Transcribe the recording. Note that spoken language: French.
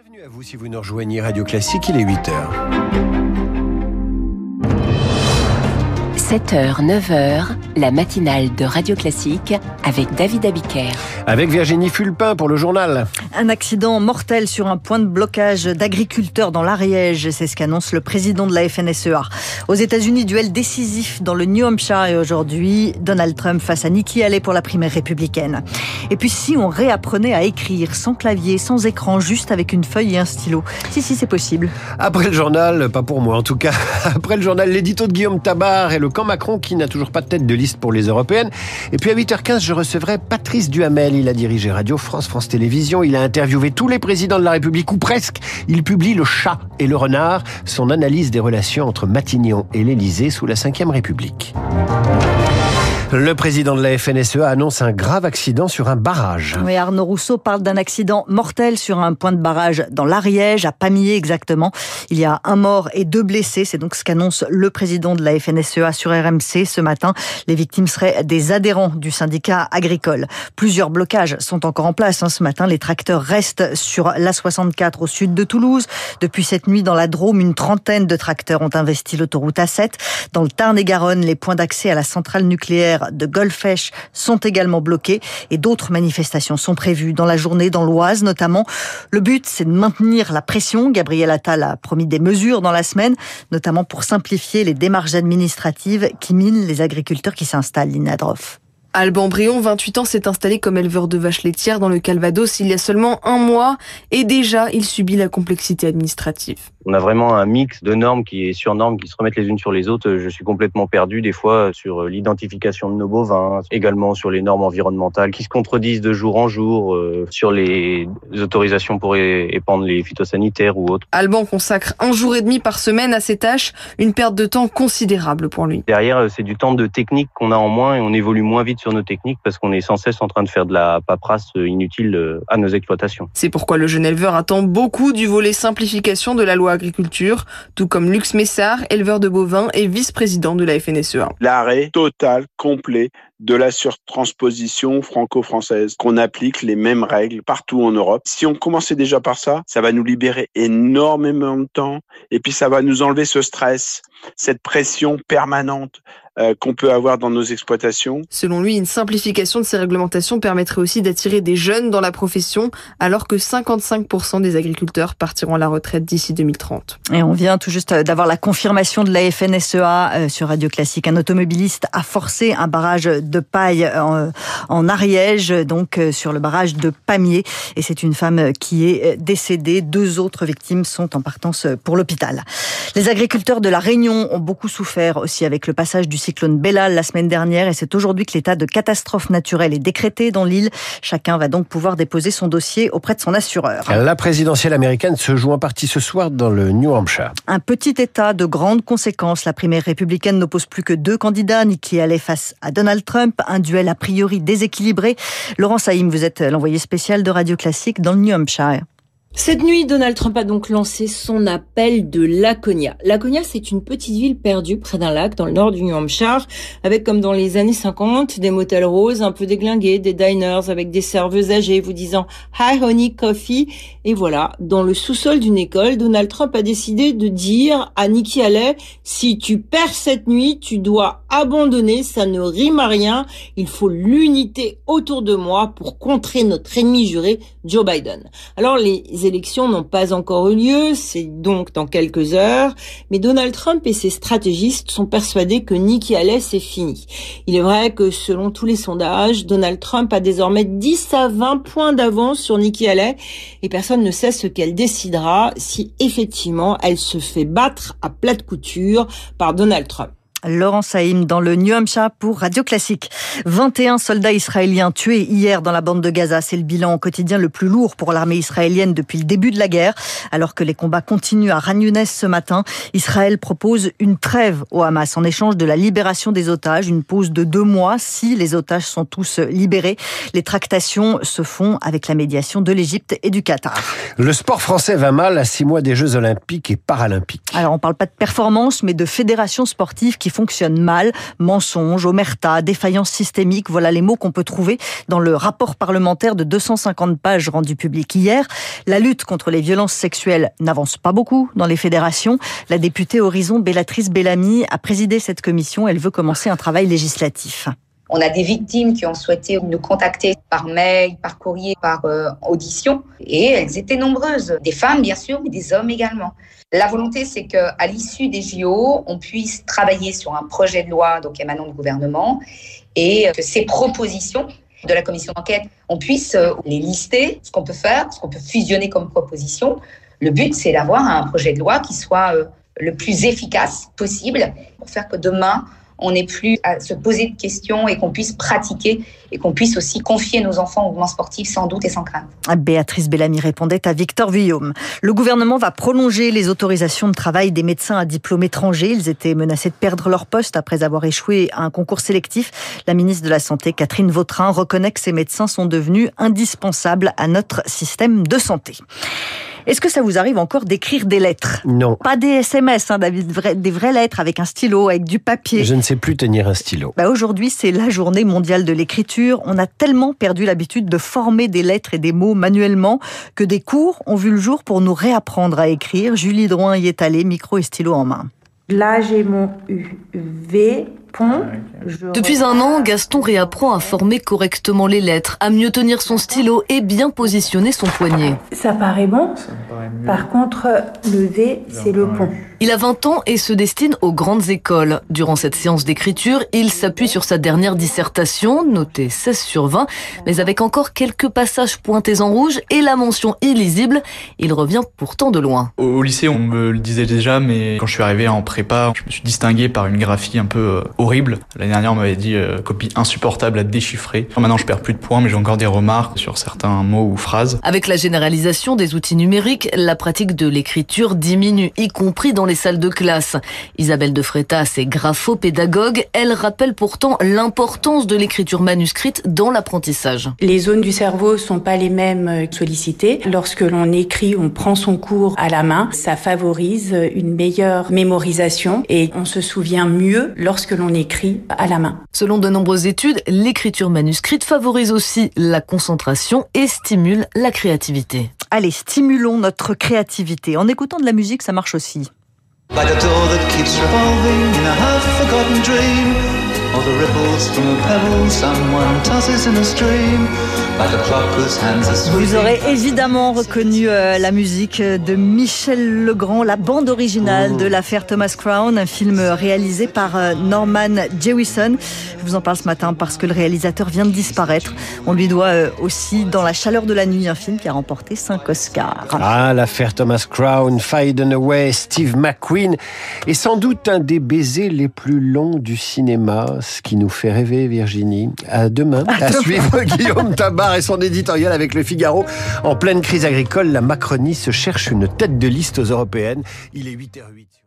Bienvenue à vous si vous nous rejoignez Radio Classique, il est 8h. 7h, 9h, la matinale de Radio Classique avec David Abiker. Avec Virginie Fulpin pour le journal. Un accident mortel sur un point de blocage d'agriculteurs dans l'Ariège, c'est ce qu'annonce le président de la FNSEA. Aux États-Unis, duel décisif dans le New Hampshire et aujourd'hui, Donald Trump face à Nikki Haley pour la primaire républicaine. Et puis si on réapprenait à écrire sans clavier, sans écran, juste avec une feuille et un stylo. Si, si, c'est possible. Après le journal, pas pour moi en tout cas, après le journal, l'édito de Guillaume Tabar et le camp Macron qui n'a toujours pas de tête de liste pour les européennes. Et puis à 8h15, je recevrai Patrice Duhamel. Il a dirigé Radio France, France Télévisions. Il a interviewé tous les présidents de la République, ou presque. Il publie Le chat et le renard, son analyse des relations entre Matignon et l'Élysée sous la Ve République. Le président de la FNSEA annonce un grave accident sur un barrage. Oui, Arnaud Rousseau parle d'un accident mortel sur un point de barrage dans l'Ariège, à Pamiers exactement. Il y a un mort et deux blessés. C'est donc ce qu'annonce le président de la FNSEA sur RMC ce matin. Les victimes seraient des adhérents du syndicat agricole. Plusieurs blocages sont encore en place hein, ce matin. Les tracteurs restent sur l'A64 au sud de Toulouse. Depuis cette nuit, dans la Drôme, une trentaine de tracteurs ont investi l'autoroute A7. Dans le Tarn-et-Garonne, les points d'accès à la centrale nucléaire de Golfech sont également bloqués et d'autres manifestations sont prévues dans la journée dans l'Oise notamment. Le but, c'est de maintenir la pression. Gabriel Attal a promis des mesures dans la semaine, notamment pour simplifier les démarches administratives qui minent les agriculteurs qui s'installent, l'Inadrof. Alban Brion, 28 ans, s'est installé comme éleveur de vaches laitières dans le Calvados il y a seulement un mois et déjà il subit la complexité administrative. On a vraiment un mix de normes qui est sur normes, qui se remettent les unes sur les autres. Je suis complètement perdu des fois sur l'identification de nos bovins, également sur les normes environnementales qui se contredisent de jour en jour, euh, sur les autorisations pour épandre les phytosanitaires ou autres. Alban consacre un jour et demi par semaine à ces tâches, une perte de temps considérable pour lui. Derrière, c'est du temps de technique qu'on a en moins et on évolue moins vite sur nos techniques parce qu'on est sans cesse en train de faire de la paperasse inutile à nos exploitations. C'est pourquoi le jeune éleveur attend beaucoup du volet simplification de la loi agriculture, tout comme Lux Messard, éleveur de bovins et vice-président de la FNSEA. L'arrêt total, complet de la surtransposition franco-française, qu'on applique les mêmes règles partout en Europe. Si on commençait déjà par ça, ça va nous libérer énormément de temps et puis ça va nous enlever ce stress, cette pression permanente euh, qu'on peut avoir dans nos exploitations. Selon lui, une simplification de ces réglementations permettrait aussi d'attirer des jeunes dans la profession, alors que 55% des agriculteurs partiront à la retraite d'ici 2030. Et on vient tout juste d'avoir la confirmation de la FNSEA euh, sur Radio Classique. Un automobiliste a forcé un barrage de paille en, en Ariège, donc euh, sur le barrage de Pamiers. Et c'est une femme qui est décédée. Deux autres victimes sont en partance pour l'hôpital. Les agriculteurs de la Réunion ont beaucoup souffert aussi avec le passage du cyclone Bellal la semaine dernière et c'est aujourd'hui que l'état de catastrophe naturelle est décrété dans l'île. Chacun va donc pouvoir déposer son dossier auprès de son assureur. La présidentielle américaine se joue en partie ce soir dans le New Hampshire. Un petit état de grandes conséquences. La primaire républicaine n'oppose plus que deux candidats, Nikki Haley face à Donald Trump, un duel a priori déséquilibré. Laurent Saïm, vous êtes l'envoyé spécial de Radio Classique dans le New Hampshire. Cette nuit, Donald Trump a donc lancé son appel de Laconia. Laconia, c'est une petite ville perdue près d'un lac dans le nord du New Hampshire, avec comme dans les années 50, des motels roses un peu déglingués, des diners avec des serveuses âgées vous disant Hi honey coffee. Et voilà, dans le sous-sol d'une école, Donald Trump a décidé de dire à Nikki Haley, si tu perds cette nuit, tu dois abandonner, ça ne rime à rien, il faut l'unité autour de moi pour contrer notre ennemi juré, Joe Biden. Alors les élections n'ont pas encore eu lieu, c'est donc dans quelques heures, mais Donald Trump et ses stratégistes sont persuadés que Nikki Haley c'est fini. Il est vrai que selon tous les sondages, Donald Trump a désormais 10 à 20 points d'avance sur Nikki Haley et personne ne sait ce qu'elle décidera si effectivement elle se fait battre à plate couture par Donald Trump. Laurent Saïm dans le New Hampshire pour Radio Classique. 21 soldats israéliens tués hier dans la bande de Gaza. C'est le bilan au quotidien le plus lourd pour l'armée israélienne depuis le début de la guerre. Alors que les combats continuent à Ragnounès ce matin, Israël propose une trêve au Hamas en échange de la libération des otages, une pause de deux mois si les otages sont tous libérés. Les tractations se font avec la médiation de l'Égypte et du Qatar. Le sport français va mal à six mois des Jeux olympiques et paralympiques. Alors on parle pas de performance, mais de fédérations sportives qui qui fonctionne mal. Mensonge, omerta, défaillance systémique, voilà les mots qu'on peut trouver dans le rapport parlementaire de 250 pages rendu public hier. La lutte contre les violences sexuelles n'avance pas beaucoup dans les fédérations. La députée Horizon Bellatrice Bellamy a présidé cette commission. Elle veut commencer un travail législatif. On a des victimes qui ont souhaité nous contacter par mail, par courrier, par euh, audition, et elles étaient nombreuses. Des femmes, bien sûr, mais des hommes également. La volonté, c'est qu'à l'issue des JO, on puisse travailler sur un projet de loi, donc émanant du gouvernement, et que ces propositions de la commission d'enquête, on puisse euh, les lister, ce qu'on peut faire, ce qu'on peut fusionner comme proposition. Le but, c'est d'avoir un projet de loi qui soit euh, le plus efficace possible pour faire que demain, on n'ait plus à se poser de questions et qu'on puisse pratiquer et qu'on puisse aussi confier nos enfants au mouvement sportif sans doute et sans crainte. Béatrice Bellamy répondait à Victor Vuillaume. Le gouvernement va prolonger les autorisations de travail des médecins à diplôme étranger. Ils étaient menacés de perdre leur poste après avoir échoué à un concours sélectif. La ministre de la Santé, Catherine Vautrin, reconnaît que ces médecins sont devenus indispensables à notre système de santé. Est-ce que ça vous arrive encore d'écrire des lettres? Non. Pas des SMS, hein, David, des vraies lettres avec un stylo, avec du papier. Je ne sais plus tenir un stylo. Bah Aujourd'hui, c'est la journée mondiale de l'écriture. On a tellement perdu l'habitude de former des lettres et des mots manuellement que des cours ont vu le jour pour nous réapprendre à écrire. Julie Drouin y est allée, micro et stylo en main. Là, j'ai mon UV Ah, Depuis un an, Gaston réapprend à former correctement les lettres, à mieux tenir son stylo et bien positionner son poignet. Ça paraît bon. Par contre, le V, c'est le pont. Il a 20 ans et se destine aux grandes écoles. Durant cette séance d'écriture, il s'appuie sur sa dernière dissertation, notée 16 sur 20, mais avec encore quelques passages pointés en rouge et la mention illisible. Il revient pourtant de loin. Au lycée, on me le disait déjà, mais quand je suis arrivé en prépa, je me suis distingué par une graphie un peu euh, horrible. L'année dernière, on m'avait dit euh, copie insupportable à déchiffrer. Maintenant, je perds plus de points, mais j'ai encore des remarques sur certains mots ou phrases. Avec la généralisation des outils numériques, la pratique de l'écriture diminue, y compris dans les salles de classe. Isabelle de Freitas est graphopédagogue. Elle rappelle pourtant l'importance de l'écriture manuscrite dans l'apprentissage. Les zones du cerveau sont pas les mêmes euh, sollicitées. Lorsque l'on écrit, on prend son cours à la main. Ça favorise une meilleure mémorisation et on se souvient mieux lorsque l'on écrit à la main. Selon de nombreuses études, l'écriture manuscrite favorise aussi la concentration et stimule la créativité. Allez, stimulons notre créativité. En écoutant de la musique, ça marche aussi. Like a door that keeps revolving in a half-forgotten dream Or the ripples from a pebble someone tosses in a stream vous aurez évidemment reconnu euh, la musique de Michel Legrand, la bande originale de l'affaire Thomas Crown, un film réalisé par euh, Norman Jewison. Je vous en parle ce matin parce que le réalisateur vient de disparaître. On lui doit euh, aussi Dans la chaleur de la nuit, un film qui a remporté 5 Oscars. Ah, l'affaire Thomas Crown, Fade Away, Steve McQueen est sans doute un des baisers les plus longs du cinéma, ce qui nous fait rêver Virginie. À demain, à, à suivre Guillaume Tabar et son éditorial avec le Figaro. En pleine crise agricole, la Macronie se cherche une tête de liste aux européennes. Il est 8h08.